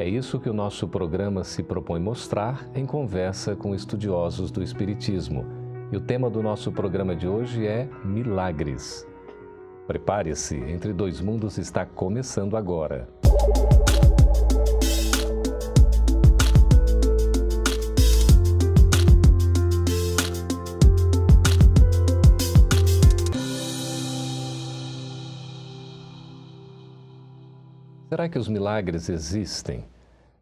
É isso que o nosso programa se propõe mostrar em conversa com estudiosos do Espiritismo. E o tema do nosso programa de hoje é Milagres. Prepare-se, Entre Dois Mundos está começando agora. Será que os milagres existem?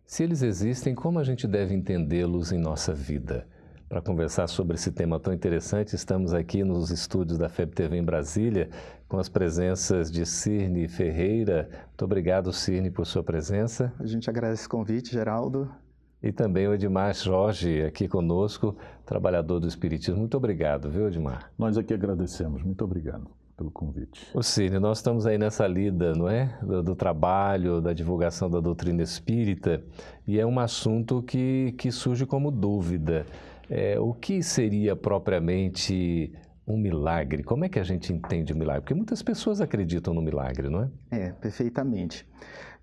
Se eles existem, como a gente deve entendê-los em nossa vida? Para conversar sobre esse tema tão interessante, estamos aqui nos estúdios da FEB TV em Brasília, com as presenças de Cirne Ferreira. Muito obrigado, Cirne, por sua presença. A gente agradece o convite, Geraldo. E também o Edmar Jorge, aqui conosco, trabalhador do Espiritismo. Muito obrigado, viu, Edmar? Nós aqui agradecemos. Muito obrigado pelo convite. O Cine, nós estamos aí nessa lida, não é? Do, do, trabalho, da divulgação da doutrina espírita, e é um assunto que, que surge como dúvida. É, o que seria propriamente um milagre? Como é que a gente entende o milagre? Porque muitas pessoas acreditam no milagre, não é? É, perfeitamente.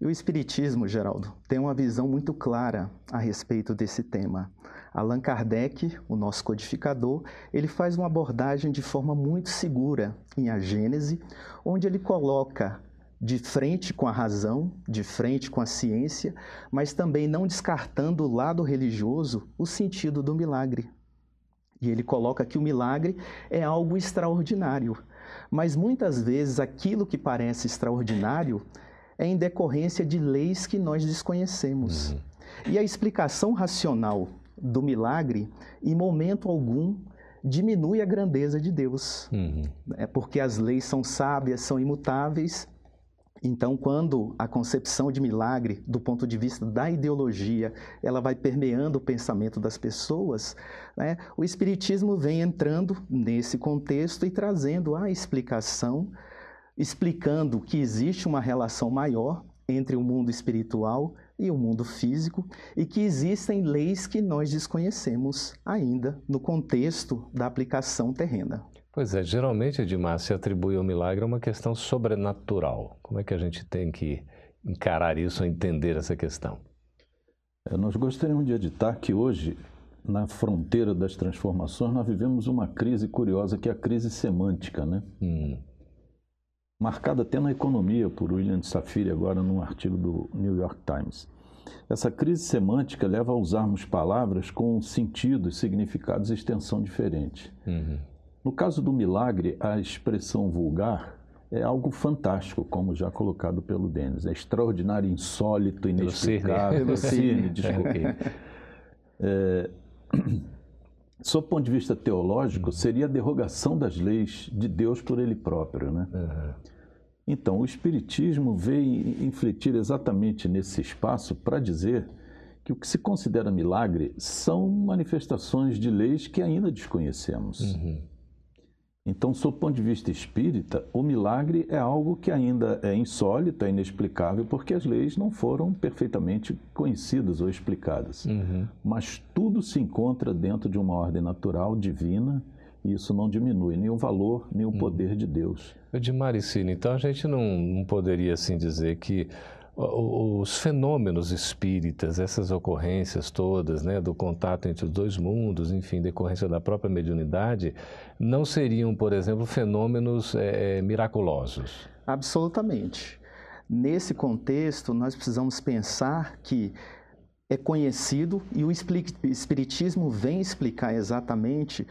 E o Espiritismo, Geraldo, tem uma visão muito clara a respeito desse tema. Allan Kardec, o nosso codificador, ele faz uma abordagem de forma muito segura em A Gênese, onde ele coloca de frente com a razão, de frente com a ciência, mas também não descartando o lado religioso o sentido do milagre. E ele coloca que o milagre é algo extraordinário, mas muitas vezes aquilo que parece extraordinário é em decorrência de leis que nós desconhecemos. Uhum. E a explicação racional do milagre, em momento algum, diminui a grandeza de Deus. Uhum. É porque as leis são sábias, são imutáveis. Então, quando a concepção de milagre, do ponto de vista da ideologia, ela vai permeando o pensamento das pessoas, né, o Espiritismo vem entrando nesse contexto e trazendo a explicação, explicando que existe uma relação maior entre o mundo espiritual e o mundo físico e que existem leis que nós desconhecemos ainda no contexto da aplicação terrena. Pois é, geralmente, Edmar, se atribui ao milagre a uma questão sobrenatural. Como é que a gente tem que encarar isso, entender essa questão? É, nós gostaríamos de editar que hoje, na fronteira das transformações, nós vivemos uma crise curiosa que é a crise semântica, né? Hum marcada até na economia por William Safire, agora num artigo do New York Times. Essa crise semântica leva a usarmos palavras com sentidos, significados e extensão diferente. Uhum. No caso do milagre, a expressão vulgar é algo fantástico, como já colocado pelo Denis. É extraordinário, insólito, inexplicável. Lucine, desculpe. É, sob o ponto de vista teológico, seria a derrogação das leis de Deus por ele próprio. Né? Uhum. Então, o Espiritismo veio infletir exatamente nesse espaço para dizer que o que se considera milagre são manifestações de leis que ainda desconhecemos. Uhum. Então, sob o ponto de vista espírita, o milagre é algo que ainda é insólito, é inexplicável, porque as leis não foram perfeitamente conhecidas ou explicadas. Uhum. Mas tudo se encontra dentro de uma ordem natural, divina, e isso não diminui nem o valor, nem o uhum. poder de Deus. De Maricina, então a gente não, não poderia assim dizer que os fenômenos espíritas, essas ocorrências todas, né, do contato entre os dois mundos, enfim, decorrência da própria mediunidade, não seriam, por exemplo, fenômenos é, miraculosos? Absolutamente. Nesse contexto, nós precisamos pensar que é conhecido e o Espiritismo vem explicar exatamente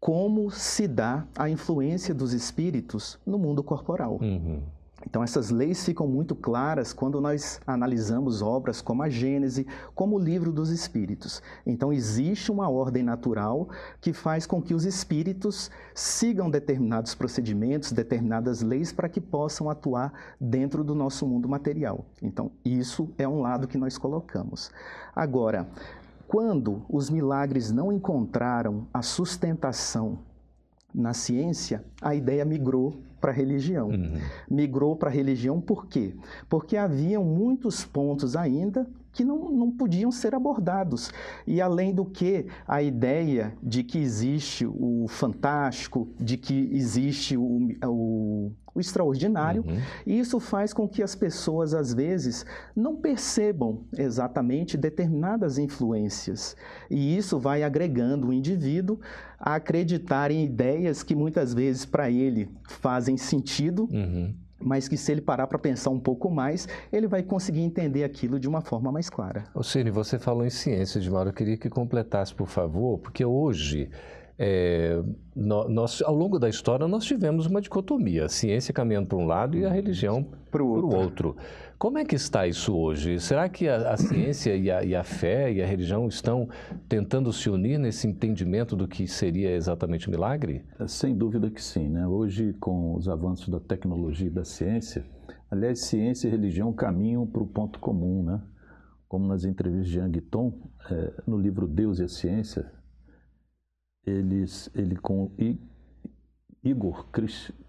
como se dá a influência dos espíritos no mundo corporal. Uhum. Então, essas leis ficam muito claras quando nós analisamos obras como a Gênese, como o Livro dos Espíritos. Então, existe uma ordem natural que faz com que os espíritos sigam determinados procedimentos, determinadas leis, para que possam atuar dentro do nosso mundo material. Então, isso é um lado que nós colocamos. Agora, Quando os milagres não encontraram a sustentação na ciência, a ideia migrou para a religião. Uhum. Migrou para a religião por quê? Porque haviam muitos pontos ainda que não, não podiam ser abordados. E além do que, a ideia de que existe o fantástico, de que existe o, o, o extraordinário, uhum. isso faz com que as pessoas, às vezes, não percebam exatamente determinadas influências. E isso vai agregando o indivíduo a acreditar em ideias que muitas vezes para ele fazem sentido. Uhum mas que se ele parar para pensar um pouco mais, ele vai conseguir entender aquilo de uma forma mais clara. Ô Cine, você falou em ciência, Edmar, eu queria que completasse, por favor, porque hoje, é, nós, ao longo da história, nós tivemos uma dicotomia, a ciência caminhando para um lado e a religião para o outro. outro. Como é que está isso hoje? Será que a, a ciência e a, e a, fé e a religião estão tentando se unir nesse entendimento do que seria exatamente o milagre? É, sem dúvida que sim. Né? Hoje, com os avanços da tecnologia e da ciência, aliás, ciência e religião caminham para o ponto comum. Né? Como nas entrevistas de Yang Tom, é, no livro Deus e a Ciência, eles, ele com Igor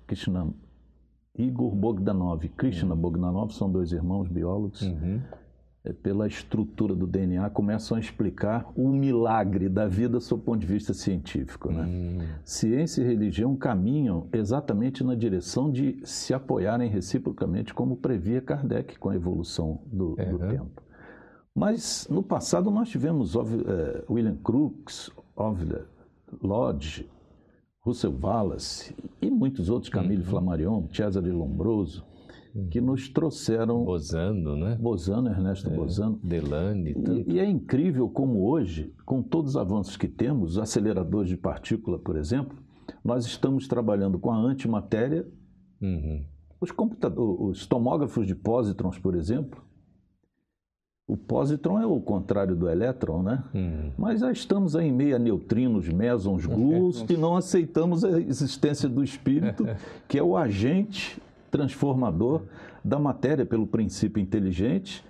Krishnam, Igor Bogdanov e Krishna uhum. Bogdanov são dois irmãos biólogos. Uhum. É, pela estrutura do DNA, começam a explicar o milagre da vida sob o ponto de vista científico. Né? Uhum. Ciência e religião caminham exatamente na direção de se apoiarem reciprocamente, como previa Kardec com a evolução do, do tempo. Mas no passado nós tivemos uh, William Crookes, Orville Lodge, Russell Wallace e muitos outros, Camille uhum. Flammarion, Cesare Lombroso, uhum. que nos trouxeram... Bozano, né? Bozano, Ernesto é, Bozano. Delane. E, e, é incrível como hoje, com todos os avanços que temos, aceleradores de partícula, por exemplo, nós estamos trabalhando com a antimatéria. Uhum. Os, os tomógrafos de pósitrons, por exemplo, o pósitron é o contrário do elétron, né? Hum. Mas já estamos aí em meio a neutrinos, mesons, gluons, que não aceitamos a existência do espírito, que é o agente transformador da matéria pelo princípio inteligente,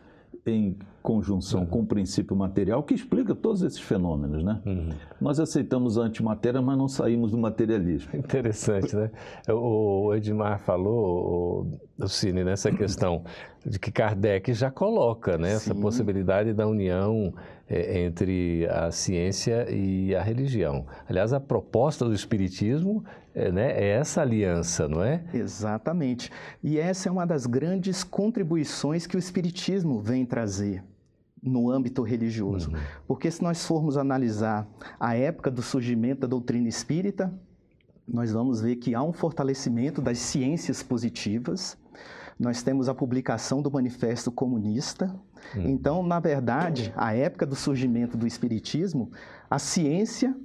em conjunção uhum. com o princípio material que explica todos esses fenômenos, né? Uhum. Nós aceitamos a antimatéria, mas não saímos do materialismo. Interessante, né? O Edmar falou, o Cine, nessa questão de que Kardec já coloca né, essa possibilidade da união é, entre a ciência e a religião. Aliás, a proposta do Espiritismo é, né, é essa aliança, não é? Exatamente. E essa é uma das grandes contribuições que o Espiritismo vem trazer no âmbito religioso. Uhum. Porque se nós formos analisar a época do surgimento da doutrina espírita, nós vamos ver que há um fortalecimento das ciências positivas. Nós temos a publicação do Manifesto Comunista. Uhum. Então, na verdade, a época do surgimento do espiritismo, a ciência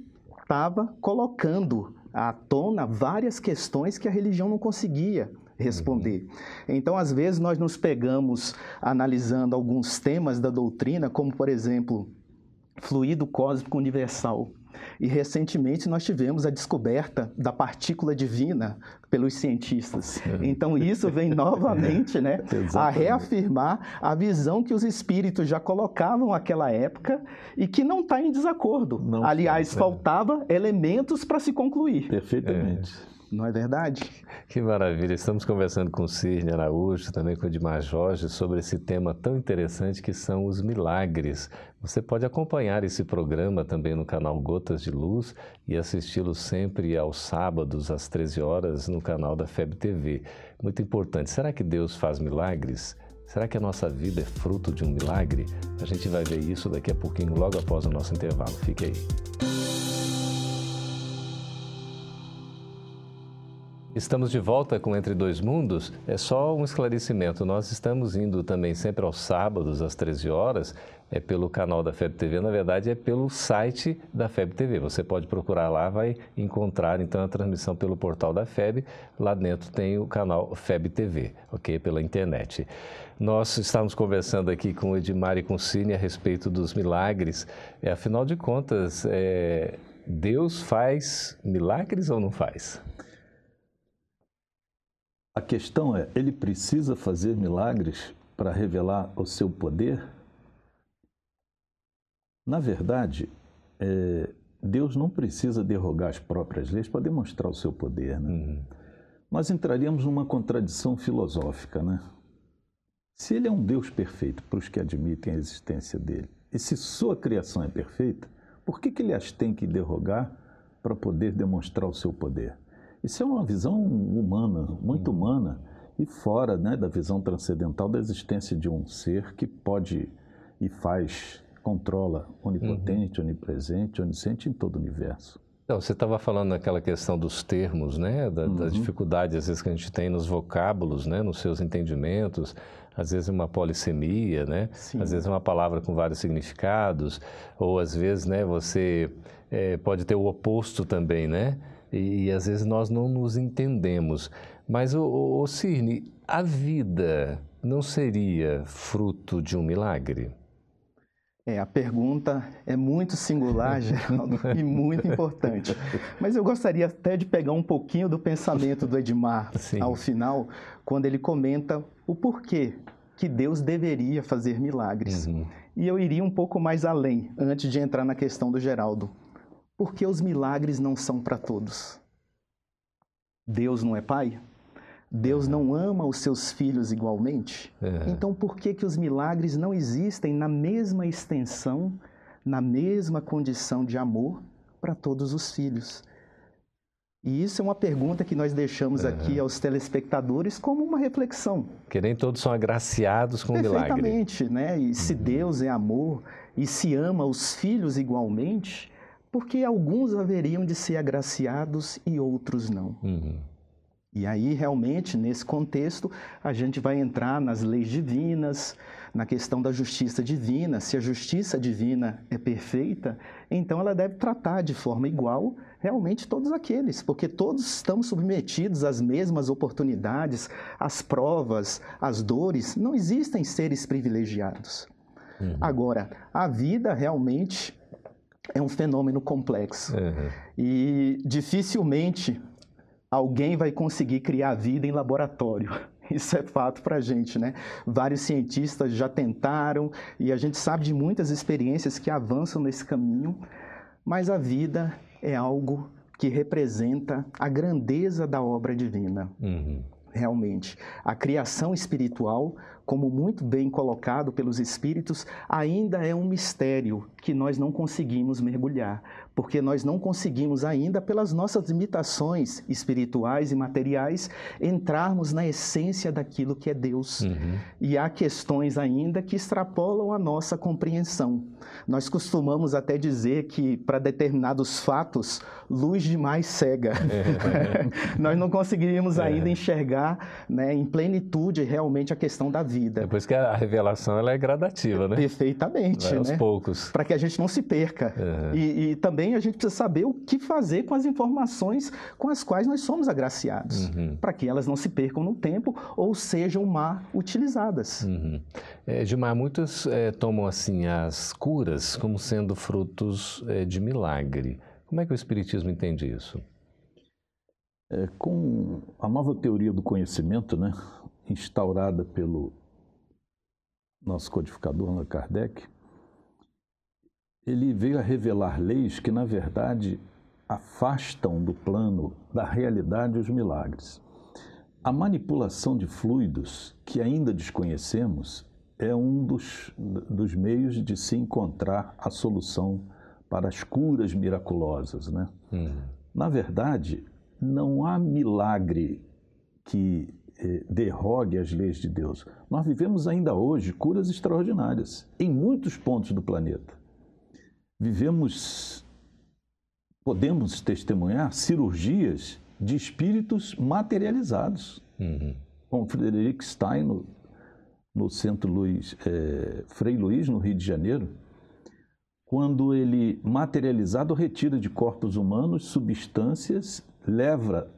estava colocando à tona várias questões que a religião não conseguia responder. Uhum. Então, às vezes, nós nos pegamos analisando alguns temas da doutrina, como, por exemplo, fluido cósmico universal. E recentemente nós tivemos a descoberta da partícula divina pelos cientistas. É. Então isso vem novamente né, a reafirmar a visão que os espíritos já colocavam naquela época e que não está em desacordo. Não Aliás, é. faltava elementos para se concluir. Perfeitamente. É. Não é verdade? Que maravilha. Estamos conversando com o Cirne Araújo, também com o Edmar Jorge, sobre esse tema tão interessante que são os milagres. Você pode acompanhar esse programa também no canal Gotas de Luz e assisti-lo sempre aos sábados, às 13 horas, no canal da FEB TV. Muito importante. Será que Deus faz milagres? Será que a nossa vida é fruto de um milagre? A gente vai ver isso daqui a pouquinho, logo após o nosso intervalo. Fique aí. Estamos de volta com Entre Dois Mundos. É só um esclarecimento. Nós estamos indo também sempre aos sábados, às 13 horas, é pelo canal da FEB TV. Na verdade, é pelo site da FEB TV. Você pode procurar lá, vai encontrar então a transmissão pelo portal da FEB. Lá dentro tem o canal FEB TV, ok? Pela internet. Nós estamos conversando aqui com o Edmar e com o Cine a respeito dos milagres. É, afinal de contas, é, Deus faz milagres ou não faz? A questão é: ele precisa fazer milagres para revelar o seu poder? Na verdade, é, Deus não precisa derrogar as próprias leis para demonstrar o seu poder. Né? Uhum. Nós entraríamos numa contradição filosófica. Né? Se ele é um Deus perfeito para os que admitem a existência dele, e se sua criação é perfeita, por que, que ele as tem que derrogar para poder demonstrar o seu poder? Isso é uma visão humana, muito humana, e fora né, da visão transcendental da existência de um ser que pode e faz controla, onipotente, uhum. onipresente, onisciente em todo o universo. Então, você estava falando naquela questão dos termos, né? Da, uhum. Das dificuldades, às vezes, que a gente tem nos vocábulos, né? Nos seus entendimentos. Às vezes uma polissemia, né? Sim. Às vezes uma palavra com vários significados. Ou, às vezes, né? Você é, pode ter o oposto também, né? E, às vezes nós não nos entendemos. Mas, o Cirne, a vida não seria fruto de um milagre? É, a pergunta é muito singular, Geraldo, e muito importante. Mas eu gostaria até de pegar um pouquinho do pensamento do Edmar Sim. ao final, quando ele comenta o porquê que Deus deveria fazer milagres. Uhum. E eu iria um pouco mais além, antes de entrar na questão do Geraldo. Porque os milagres não são para todos. Deus não é pai? Deus não ama os seus filhos igualmente? É. Então, por que, que os milagres não existem na mesma extensão, na mesma condição de amor para todos os filhos? E isso é uma pergunta que nós deixamos é. aqui aos telespectadores como uma reflexão. Que nem todos são agraciados com o milagre. Perfeitamente, né? E se uhum. Deus é amor e se ama os filhos igualmente, por que alguns haveriam de ser agraciados e outros não? Uhum. E aí, realmente, nesse contexto, a gente vai entrar nas leis divinas, na questão da justiça divina. Se a justiça divina é perfeita, então ela deve tratar de forma igual realmente todos aqueles, porque todos estamos submetidos às mesmas oportunidades, às provas, às dores. Não existem seres privilegiados. Uhum. Agora, a vida realmente é um fenômeno complexo. Uhum. E dificilmente alguém vai conseguir criar vida em laboratório. Isso é fato para a gente, né? Vários cientistas já tentaram e a gente sabe de muitas experiências que avançam nesse caminho, mas a vida é algo que representa a grandeza da obra divina. Uhum. Realmente. A criação espiritual, como muito bem colocado pelos espíritos, ainda é um mistério que nós não conseguimos mergulhar porque nós não conseguimos ainda, pelas nossas limitações espirituais e materiais, entrarmos na essência daquilo que é Deus. Uhum. E há questões ainda que extrapolam a nossa compreensão. Nós costumamos até dizer que, para determinados fatos, luz demais cega. É. nós não conseguiríamos é. ainda enxergar né, em plenitude realmente a questão da vida. Depois que a revelação ela é gradativa, né? Perfeitamente. Vai aos né? poucos. Para que a gente não se perca. Uhum. E, e também também a gente precisa saber o que fazer com as informações com as quais nós somos agraciados, uhum. para que elas não se percam no tempo ou sejam mal utilizadas. Uhum. É, Gilmar, muitos é, tomam assim as curas como sendo frutos é, de milagre. Como é que o Espiritismo entende isso? É, com a nova teoria do conhecimento, né, instaurada pelo nosso codificador Allan Kardec, ele veio a revelar leis que, na verdade, afastam do plano da realidade os milagres. A manipulação de fluidos, que ainda desconhecemos, é um dos, dos meios de se encontrar a solução para as curas miraculosas. Né? Uhum. Na verdade, não há milagre que derrogue as leis de Deus. Nós vivemos ainda hoje curas extraordinárias em muitos pontos do planeta vivemos, podemos testemunhar cirurgias de espíritos materializados. Uhum. Como Frederick Stein, no, no Centro Luiz, é, Frei Luiz, no Rio de Janeiro, quando ele, materializado, retira de corpos humanos substâncias, leva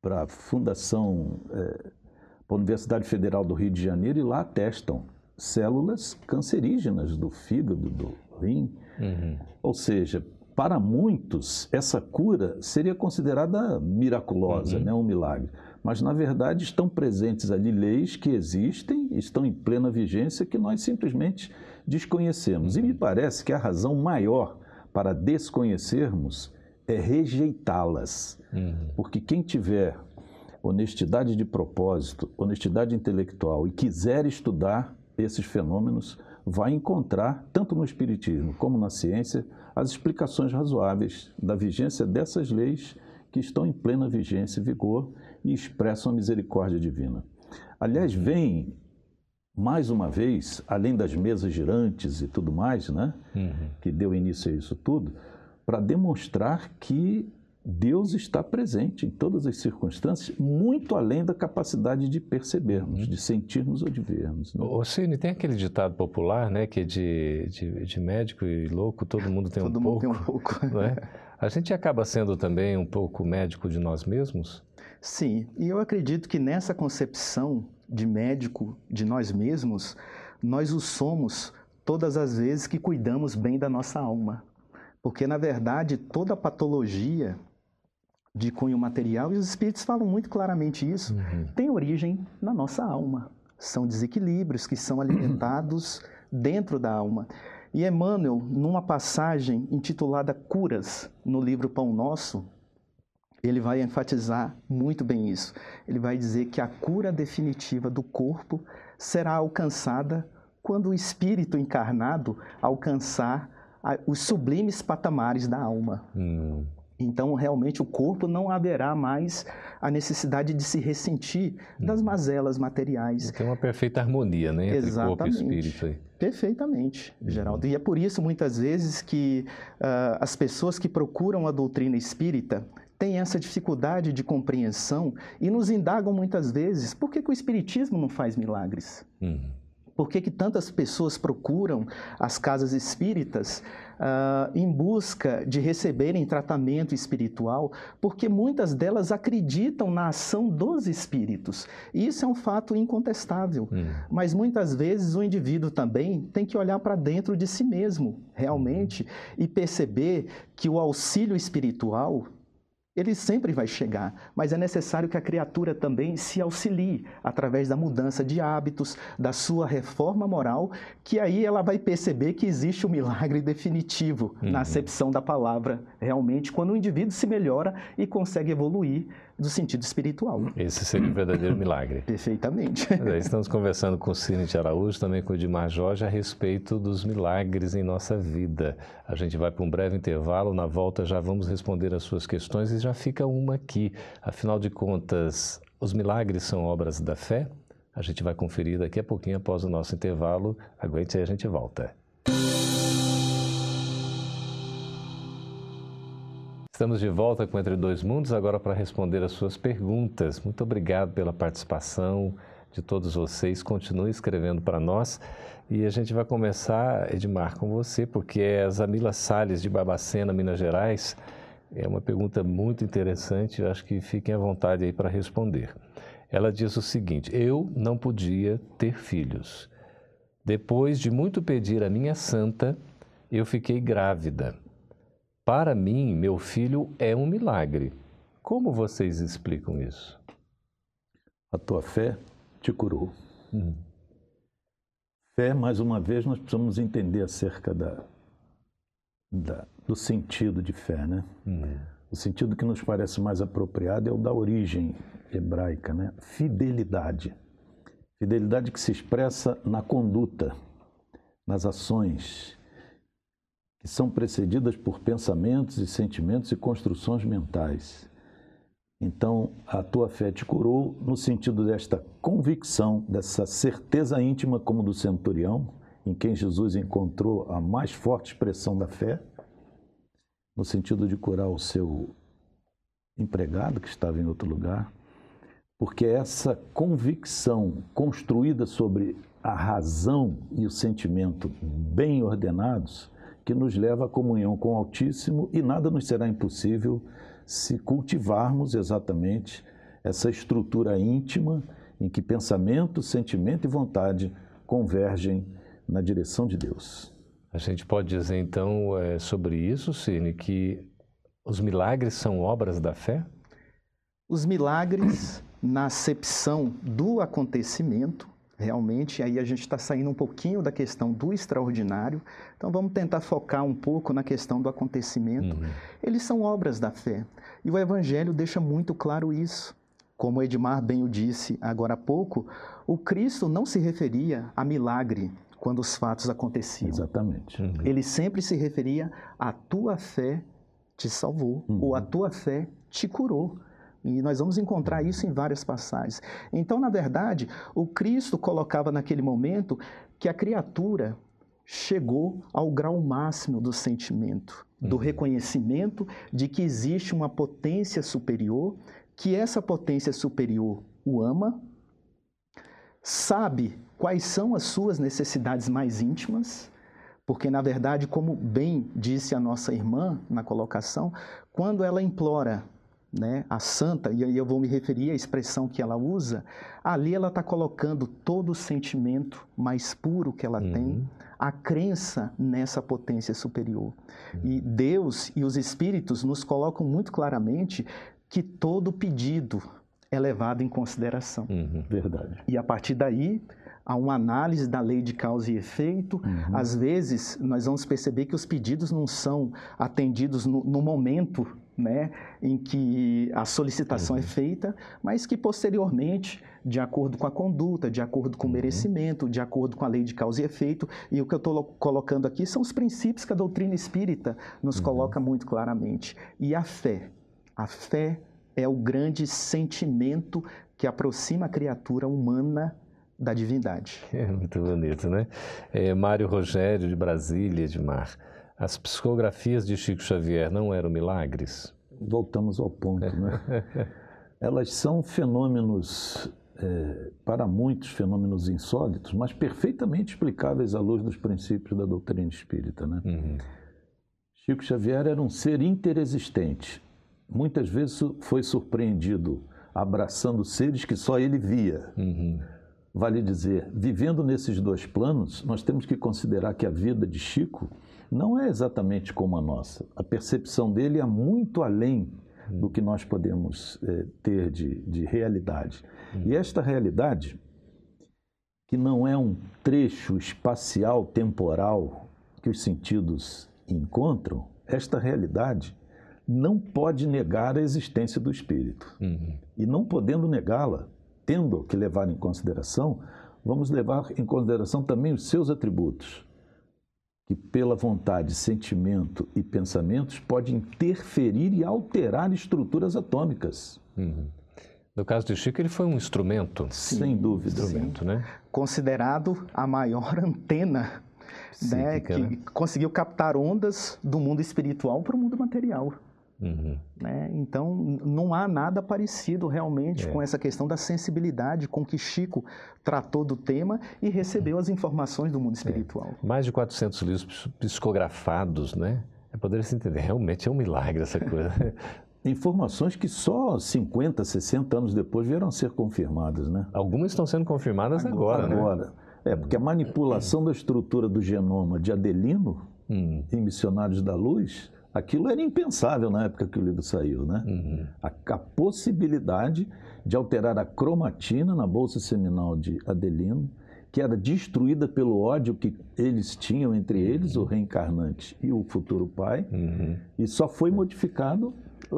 para a Fundação, é, para a Universidade Federal do Rio de Janeiro e lá testam células cancerígenas do fígado, do, rim. Uhum. Ou seja, para muitos, essa cura seria considerada miraculosa, uhum. né, um milagre. Mas, na verdade, estão presentes ali leis que existem, estão em plena vigência, que nós simplesmente desconhecemos. E me parece que a razão maior para desconhecermos é rejeitá-las. Uhum. Porque quem tiver honestidade de propósito, honestidade intelectual e quiser estudar esses fenômenos, vai encontrar, tanto no Espiritismo como na ciência, as explicações razoáveis da vigência dessas leis que estão em plena vigência e vigor e expressam a misericórdia divina. Aliás, vem mais uma vez, além das mesas girantes e tudo mais, né, uhum. que deu início a isso tudo, para demonstrar que Deus está presente em todas as circunstâncias, muito além da capacidade de percebermos, de sentirmos ou de vermos. Né? Ô, Cine, tem aquele ditado popular, né, que é de, de, de médico e louco, todo mundo tem todo um mundo pouco. Tem um pouco. Não é? A gente acaba sendo também um pouco médico de nós mesmos? Sim, e eu acredito que nessa concepção de médico de nós mesmos, nós o somos todas as vezes que cuidamos bem da nossa alma. Porque, na verdade, toda patologia de cunho material, e os espíritos falam muito claramente isso, uhum. tem origem na nossa alma. São desequilíbrios que são alimentados dentro da alma. E Emmanuel, numa passagem intitulada Curas, no livro Pão Nosso, ele vai enfatizar muito bem isso. Ele vai dizer que a cura definitiva do corpo será alcançada quando o espírito encarnado alcançar os sublimes patamares da alma. Hum. Então, realmente, o corpo não haverá mais a necessidade de se ressentir das hum. mazelas materiais. Tem uma perfeita harmonia, né? Entre Exatamente. corpo e espírito. Aí. Perfeitamente, uhum. Geraldo. E é por isso, muitas vezes, que uh, as pessoas que procuram a doutrina espírita têm essa dificuldade de compreensão e nos indagam muitas vezes por que, que o Espiritismo não faz milagres? Uhum. Por que, que tantas pessoas procuram as casas espíritas uh, em busca de receberem tratamento espiritual? Porque muitas delas acreditam na ação dos espíritos. E isso é um fato incontestável. Hum. Mas muitas vezes o indivíduo também tem que olhar para dentro de si mesmo, realmente, hum. e perceber que o auxílio espiritual ele sempre vai chegar, mas é necessário que a criatura também se auxilie através da mudança de hábitos, da sua reforma moral, que aí ela vai perceber que existe o um milagre definitivo uhum. na acepção da palavra, realmente, quando o indivíduo se melhora e consegue evoluir do sentido espiritual. Esse seria o verdadeiro milagre. Perfeitamente. Estamos conversando com o Cine de Araújo, também com o Edmar Jorge, a respeito dos milagres em nossa vida. A gente vai para um breve intervalo, na volta já vamos responder as suas questões e já fica uma aqui. Afinal de contas, os milagres são obras da fé? A gente vai conferir daqui a pouquinho após o nosso intervalo. Aguente aí, a gente volta. Estamos de volta com Entre Dois Mundos, agora para responder as suas perguntas. Muito obrigado pela participação de todos vocês. Continue escrevendo para nós. E a gente vai começar, Edmar, com você, porque é a Zamila Salles, de Babacena, Minas Gerais. É uma pergunta muito interessante, acho que fiquem à vontade aí para responder. Ela diz o seguinte: Eu não podia ter filhos. Depois de muito pedir a minha santa, eu fiquei grávida. Para mim, meu filho é um milagre. Como vocês explicam isso? A tua fé te curou. Hum. Fé, mais uma vez, nós precisamos entender acerca da, da do sentido de fé, né? Hum. O sentido que nos parece mais apropriado é o da origem hebraica, né? Fidelidade. Fidelidade que se expressa na conduta, nas ações, que são precedidas por pensamentos e sentimentos e construções mentais. Então, a tua fé te curou no sentido desta convicção, dessa certeza íntima, como do centurião, em quem Jesus encontrou a mais forte expressão da fé, no sentido de curar o seu empregado que estava em outro lugar, porque essa convicção construída sobre a razão e o sentimento bem ordenados que nos leva à comunhão com o Altíssimo e nada nos será impossível se cultivarmos exatamente essa estrutura íntima em que pensamento, sentimento e vontade convergem na direção de Deus. A gente pode dizer então é, sobre isso, Cine, que os milagres são obras da fé? Os milagres, na acepção do acontecimento, realmente, aí a gente está saindo um pouquinho da questão do extraordinário, então vamos tentar focar um pouco na questão do acontecimento. Uhum. Eles são obras da fé. E o Evangelho deixa muito claro isso. Como Edmar bem o disse agora há pouco, o Cristo não se referia a milagre quando os fatos aconteciam. Exatamente. Uhum. Ele sempre se referia a tua fé te salvou, uhum. ou a tua fé te curou. E nós vamos encontrar isso em várias passagens. Então, na verdade, o Cristo colocava naquele momento que a criatura chegou ao grau máximo do sentimento, do uhum. reconhecimento de que existe uma potência superior, que essa potência superior o ama, sabe quais são as suas necessidades mais íntimas, porque na verdade, como bem disse a nossa irmã na colocação, quando ela implora né, a santa, e aí eu vou me referir à expressão que ela usa, ali ela está colocando todo o sentimento mais puro que ela uhum. tem, a crença nessa potência superior. Uhum. E Deus e os Espíritos nos colocam muito claramente que todo pedido é levado em consideração. Uhum. Verdade. E a partir daí, há uma análise da lei de causa e efeito. Uhum. Às vezes, nós vamos perceber que os pedidos não são atendidos no, no momento né, em que a solicitação é uhum. é feita, mas que posteriormente, de acordo com a conduta, de acordo com o uhum. merecimento, de acordo com a lei de causa e efeito, e o que eu estou colocando aqui são os princípios que a doutrina espírita nos uhum. coloca muito claramente. E a fé. A fé é o grande sentimento que aproxima a criatura humana da divindade. É muito bonito, né? É, Mário Rogério, de Brasília, de Mar. As psicografias de Chico Xavier não eram milagres? Voltamos ao ponto, né? Elas são fenômenos, é, para muitos, fenômenos insólitos, mas perfeitamente explicáveis à luz dos princípios da doutrina espírita, né? Uhum. Chico Xavier era um ser interexistente. Muitas vezes foi surpreendido abraçando seres que só ele via. Uhum. Vale dizer, vivendo nesses dois planos, nós temos que considerar que a vida de Chico não é exatamente como a nossa. A percepção dele é muito além do que nós podemos é, ter de, de realidade. E esta realidade, que não é um trecho espacial, temporal que os sentidos encontram, esta realidade não pode negar a existência do espírito. Uhum. E não podendo negá-la, tendo que levar em consideração, vamos levar em consideração também os seus atributos que pela vontade, sentimento e pensamentos pode interferir e alterar estruturas atômicas. Uhum. No caso de Chico, ele foi um instrumento. Sim, Sem dúvida. Instrumento, né? Considerado a maior antena né, que né? conseguiu captar ondas do mundo espiritual para o mundo material. Uhum. Né? Então, não há nada parecido realmente é. com essa questão da sensibilidade com que Chico tratou do tema e recebeu as informações do mundo é. espiritual. É. Mais de 400 livros psicografados, né? É poder se entender, realmente é um milagre essa coisa. Informações que só 50, 60 anos depois vieram a ser confirmadas, né? Algumas estão sendo confirmadas agora, agora né? Agora. É, porque a manipulação da estrutura do genoma de Adelino hum. em Missionários da Luz Aquilo era impensável na época que o livro saiu, né? Uhum. A, a, possibilidade de alterar a cromatina na bolsa seminal de Adelino, que era destruída pelo ódio que eles tinham entre eles, uhum. o reencarnante e o futuro pai, uhum. e só foi modificado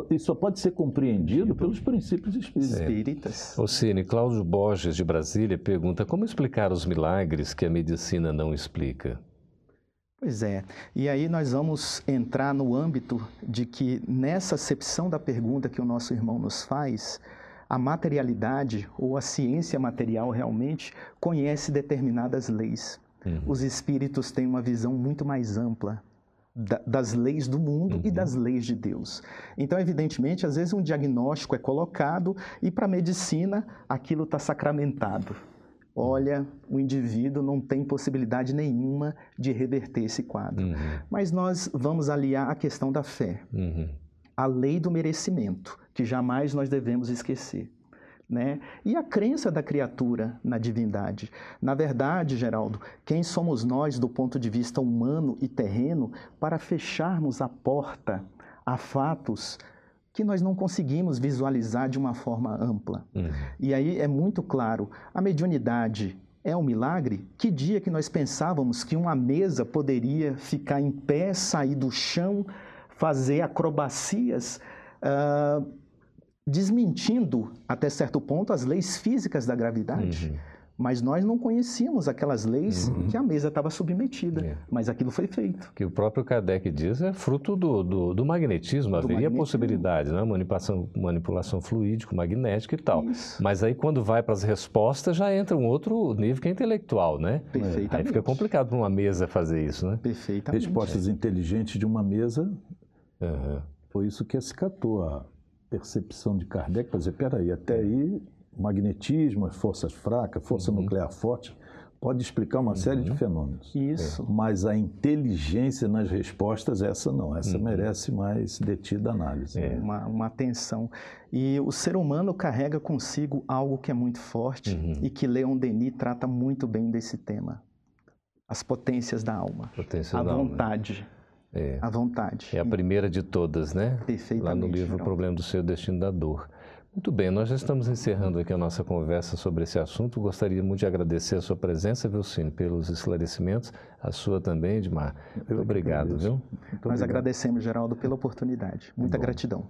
e só pode ser compreendido pelos princípios espíritas. O Cine, Cláudio Borges, de Brasília, pergunta como explicar os milagres que a medicina não explica? Pois é. E aí nós vamos entrar no âmbito de que nessa acepção da pergunta que o nosso irmão nos faz, a materialidade ou a ciência material realmente conhece determinadas leis. Uhum. Os espíritos têm uma visão muito mais ampla das leis do mundo uhum. e das leis de Deus. Então, evidentemente, às vezes um diagnóstico é colocado e para a medicina aquilo está sacramentado olha, o indivíduo não tem possibilidade nenhuma de reverter esse quadro. Uhum. Mas nós vamos aliar a questão da fé, uhum. a lei do merecimento, que jamais nós devemos esquecer. Né? E a crença da criatura na divindade. Na verdade, Geraldo, quem somos nós do ponto de vista humano e terreno para fecharmos a porta a fatos que nós não conseguimos visualizar de uma forma ampla. Uhum. E aí é muito claro, a mediunidade é um milagre? Que dia que nós pensávamos que uma mesa poderia ficar em pé, sair do chão, fazer acrobacias, uh, desmentindo até certo ponto as leis físicas da gravidade? Uhum. Mas nós não conhecíamos aquelas leis uhum. que a mesa estava submetida, é. mas aquilo foi feito. Que o próprio Kardec diz é fruto do, do, do magnetismo, do haveria magnetismo. possibilidade, né? manipulação, manipulação fluídico-magnética e tal. Isso. Mas aí quando vai para as respostas já entra um outro nível que é intelectual, né? Perfeitamente. Aí fica complicado para uma mesa fazer isso, né? Perfeitamente. Respostas é. inteligentes de uma mesa, uhum. foi isso que acicatou a percepção de Kardec, para dizer, peraí, até aí magnetismo, as forças fracas, força uhum. nuclear forte, pode explicar uma uhum. série de uhum. fenômenos. Isso. É. Mas a inteligência nas respostas, essa não. Essa uhum. merece mais detida análise. É. Uma, uma atenção. E o ser humano carrega consigo algo que é muito forte uhum. e que Leon Denis trata muito bem desse tema. As potências da alma. Potência a da vontade. Alma. É. A vontade. É a primeira de todas, né? Perfeitamente. Lá no livro O Problema do Seu Destino da Dor. Muito bem, nós já estamos encerrando aqui a nossa conversa sobre esse assunto. Gostaria muito de agradecer a sua presença, Vilcine, pelos esclarecimentos, a sua também, Edmar. Muito obrigado, viu? Muito Nós obrigado. agradecemos, Geraldo, pela oportunidade. Muita Bom. gratidão.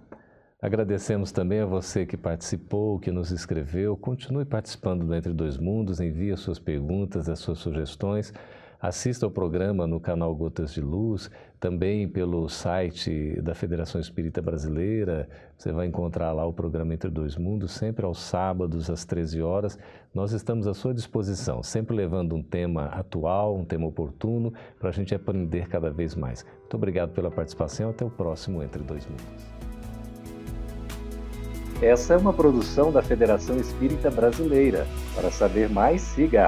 Agradecemos também a você que participou, que nos escreveu. Continue participando do Entre Dois Mundos, envie as suas perguntas, as suas sugestões. Assista ao programa no canal Gotas de Luz, também pelo site da Federação Espírita Brasileira. Você vai encontrar lá o programa Entre Dois Mundos, sempre aos sábados, às 13 horas. Nós estamos à sua disposição, sempre levando um tema atual, um tema oportuno, para a gente aprender cada vez mais. Muito obrigado pela participação. Até o próximo Entre Dois Mundos. Essa é uma produção da Federação Espírita Brasileira. Para saber mais, siga